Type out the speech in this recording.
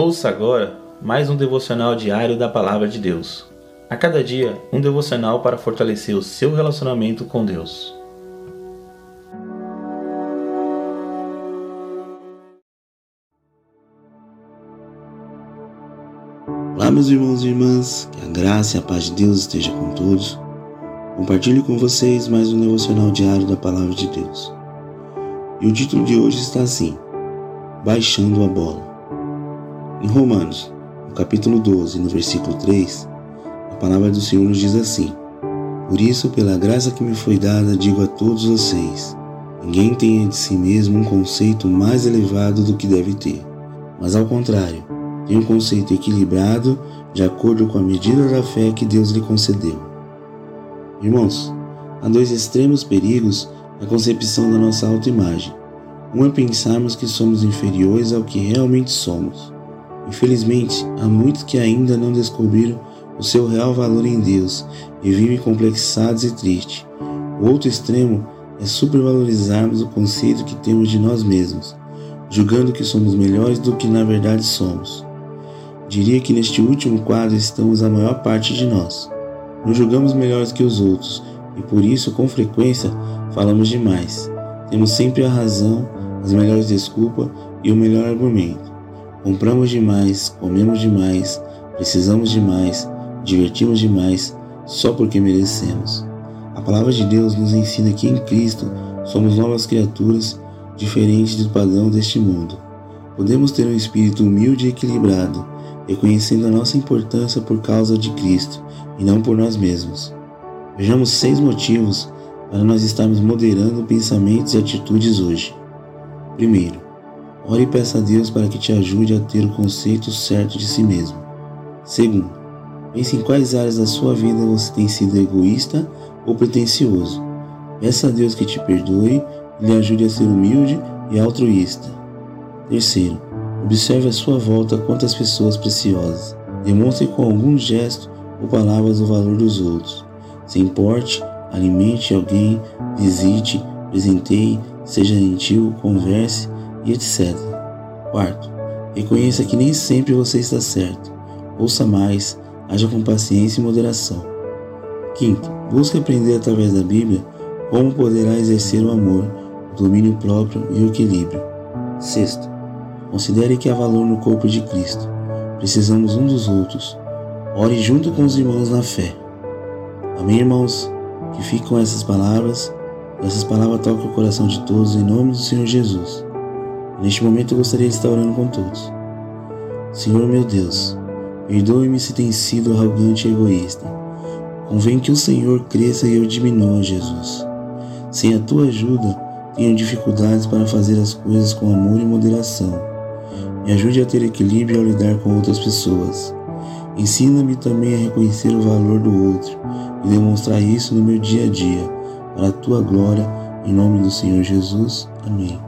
Ouça agora mais um devocional diário da Palavra de Deus. A cada dia, um devocional para fortalecer o seu relacionamento com Deus. Olá, meus irmãos e irmãs, que a graça e a paz de Deus esteja com todos. Compartilho com vocês mais um devocional diário da Palavra de Deus. E o título de hoje está assim: Baixando a bola. Em Romanos, no capítulo 12, no versículo 3, a palavra do Senhor nos diz assim: Por isso, pela graça que me foi dada, digo a todos vocês: ninguém tenha de si mesmo um conceito mais elevado do que deve ter, mas ao contrário, tenha um conceito equilibrado de acordo com a medida da fé que Deus lhe concedeu. Irmãos, há dois extremos perigos na concepção da nossa autoimagem. Um é pensarmos que somos inferiores ao que realmente somos. Infelizmente, há muitos que ainda não descobriram o seu real valor em Deus e vivem complexados e tristes. O outro extremo é supervalorizarmos o conceito que temos de nós mesmos, julgando que somos melhores do que na verdade somos. Diria que neste último quadro estamos a maior parte de nós. Nos julgamos melhores que os outros e por isso, com frequência, falamos demais. Temos sempre a razão, as melhores desculpas e o melhor argumento. Compramos demais, comemos demais, precisamos demais, divertimos demais, só porque merecemos. A palavra de Deus nos ensina que em Cristo somos novas criaturas, diferentes do padrão deste mundo. Podemos ter um espírito humilde e equilibrado, reconhecendo a nossa importância por causa de Cristo e não por nós mesmos. Vejamos seis motivos para nós estarmos moderando pensamentos e atitudes hoje. Primeiro, ore e peça a Deus para que te ajude a ter o conceito certo de si mesmo. Segundo, pense em quais áreas da sua vida você tem sido egoísta ou pretensioso. Peça a Deus que te perdoe e lhe ajude a ser humilde e altruísta. Terceiro, observe à sua volta quantas pessoas preciosas. Demonstre com algum gesto ou palavras o valor dos outros. Se importe, alimente alguém, visite, presenteie, seja gentil, converse e etc. Quarto, reconheça que nem sempre você está certo. Ouça mais, haja com paciência e moderação. Quinto, busque aprender através da Bíblia como poderá exercer o amor, o domínio próprio e o equilíbrio. Sexto, considere que há valor no corpo de Cristo. Precisamos um dos outros. Ore junto com os irmãos na fé. Amém, irmãos? Que com essas palavras. Essas palavras toquem o coração de todos em nome do Senhor Jesus. Neste momento eu gostaria de estar orando com todos. Senhor meu Deus, perdoe-me se tenho sido arrogante e egoísta. Convém que o Senhor cresça e eu diminua, Jesus. Sem a tua ajuda, tenho dificuldades para fazer as coisas com amor e moderação. Me ajude a ter equilíbrio ao lidar com outras pessoas. Ensina-me também a reconhecer o valor do outro e demonstrar isso no meu dia a dia, para a tua glória, em nome do Senhor Jesus. Amém.